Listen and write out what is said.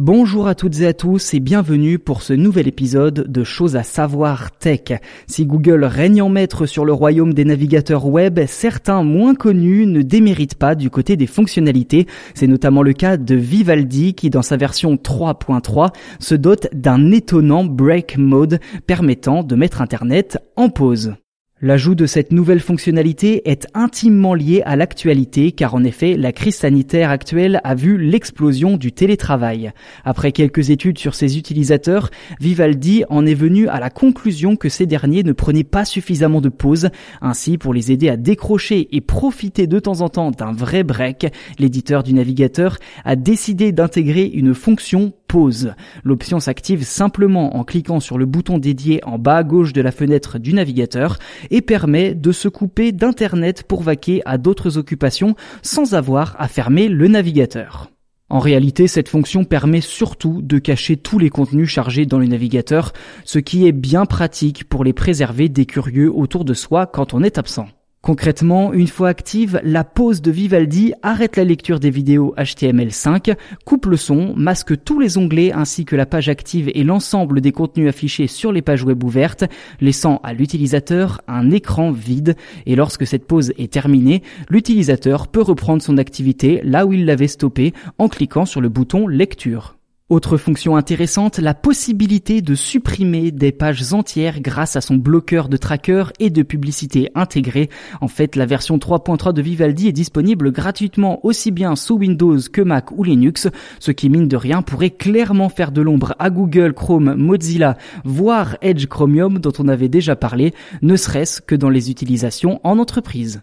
Bonjour à toutes et à tous et bienvenue pour ce nouvel épisode de Choses à savoir tech. Si Google règne en maître sur le royaume des navigateurs web, certains moins connus ne déméritent pas du côté des fonctionnalités. C'est notamment le cas de Vivaldi qui dans sa version 3.3 se dote d'un étonnant break mode permettant de mettre Internet en pause. L'ajout de cette nouvelle fonctionnalité est intimement lié à l'actualité car en effet la crise sanitaire actuelle a vu l'explosion du télétravail. Après quelques études sur ses utilisateurs, Vivaldi en est venu à la conclusion que ces derniers ne prenaient pas suffisamment de pauses. Ainsi, pour les aider à décrocher et profiter de temps en temps d'un vrai break, l'éditeur du navigateur a décidé d'intégrer une fonction pause. L'option s'active simplement en cliquant sur le bouton dédié en bas à gauche de la fenêtre du navigateur et permet de se couper d'Internet pour vaquer à d'autres occupations sans avoir à fermer le navigateur. En réalité, cette fonction permet surtout de cacher tous les contenus chargés dans le navigateur, ce qui est bien pratique pour les préserver des curieux autour de soi quand on est absent. Concrètement, une fois active, la pause de Vivaldi arrête la lecture des vidéos HTML5, coupe le son, masque tous les onglets ainsi que la page active et l'ensemble des contenus affichés sur les pages web ouvertes, laissant à l'utilisateur un écran vide. Et lorsque cette pause est terminée, l'utilisateur peut reprendre son activité là où il l'avait stoppé en cliquant sur le bouton lecture. Autre fonction intéressante, la possibilité de supprimer des pages entières grâce à son bloqueur de tracker et de publicité intégrée. En fait, la version 3.3 de Vivaldi est disponible gratuitement aussi bien sous Windows que Mac ou Linux, ce qui mine de rien pourrait clairement faire de l'ombre à Google, Chrome, Mozilla, voire Edge Chromium dont on avait déjà parlé, ne serait-ce que dans les utilisations en entreprise.